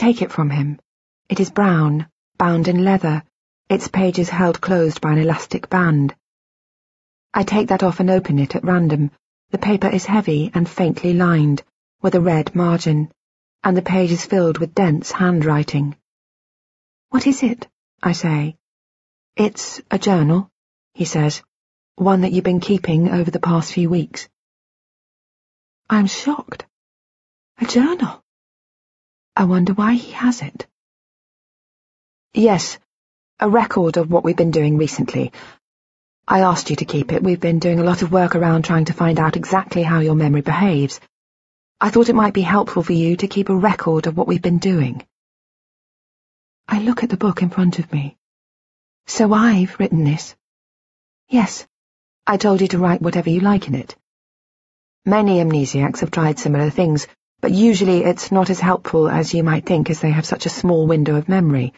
take it from him. It is brown, bound in leather, its pages held closed by an elastic band. I take that off and open it at random. The paper is heavy and faintly lined, with a red margin, and the page is filled with dense handwriting. What is it? I say. It's a journal, he says, one that you've been keeping over the past few weeks. I'm shocked. A journal. I wonder why he has it. Yes, a record of what we've been doing recently. I asked you to keep it. We've been doing a lot of work around trying to find out exactly how your memory behaves. I thought it might be helpful for you to keep a record of what we've been doing. I look at the book in front of me. So I've written this? Yes. I told you to write whatever you like in it. Many amnesiacs have tried similar things, but usually it's not as helpful as you might think as they have such a small window of memory.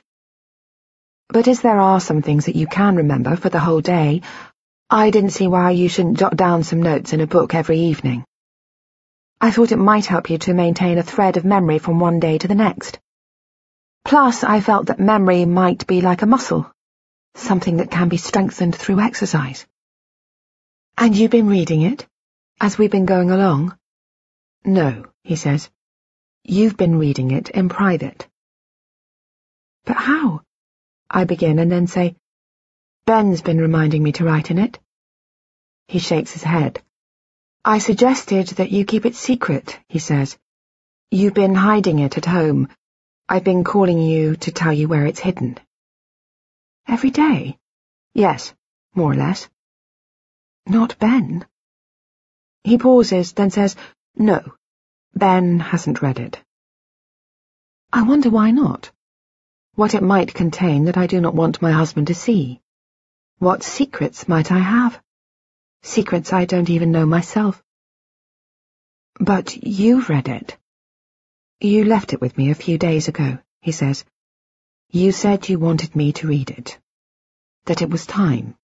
But as there are some things that you can remember for the whole day, I didn't see why you shouldn't jot down some notes in a book every evening. I thought it might help you to maintain a thread of memory from one day to the next. Plus, I felt that memory might be like a muscle, something that can be strengthened through exercise. And you've been reading it, as we've been going along? No, he says. You've been reading it in private. But how? I begin and then say, Ben's been reminding me to write in it. He shakes his head. I suggested that you keep it secret, he says. You've been hiding it at home, I've been calling you to tell you where it's hidden. Every day? Yes, more or less. Not Ben. He pauses, then says, No, Ben hasn't read it. I wonder why not. What it might contain that I do not want my husband to see. What secrets might I have? Secrets I don't even know myself. But you've read it. You left it with me a few days ago, he says. You said you wanted me to read it. That it was time.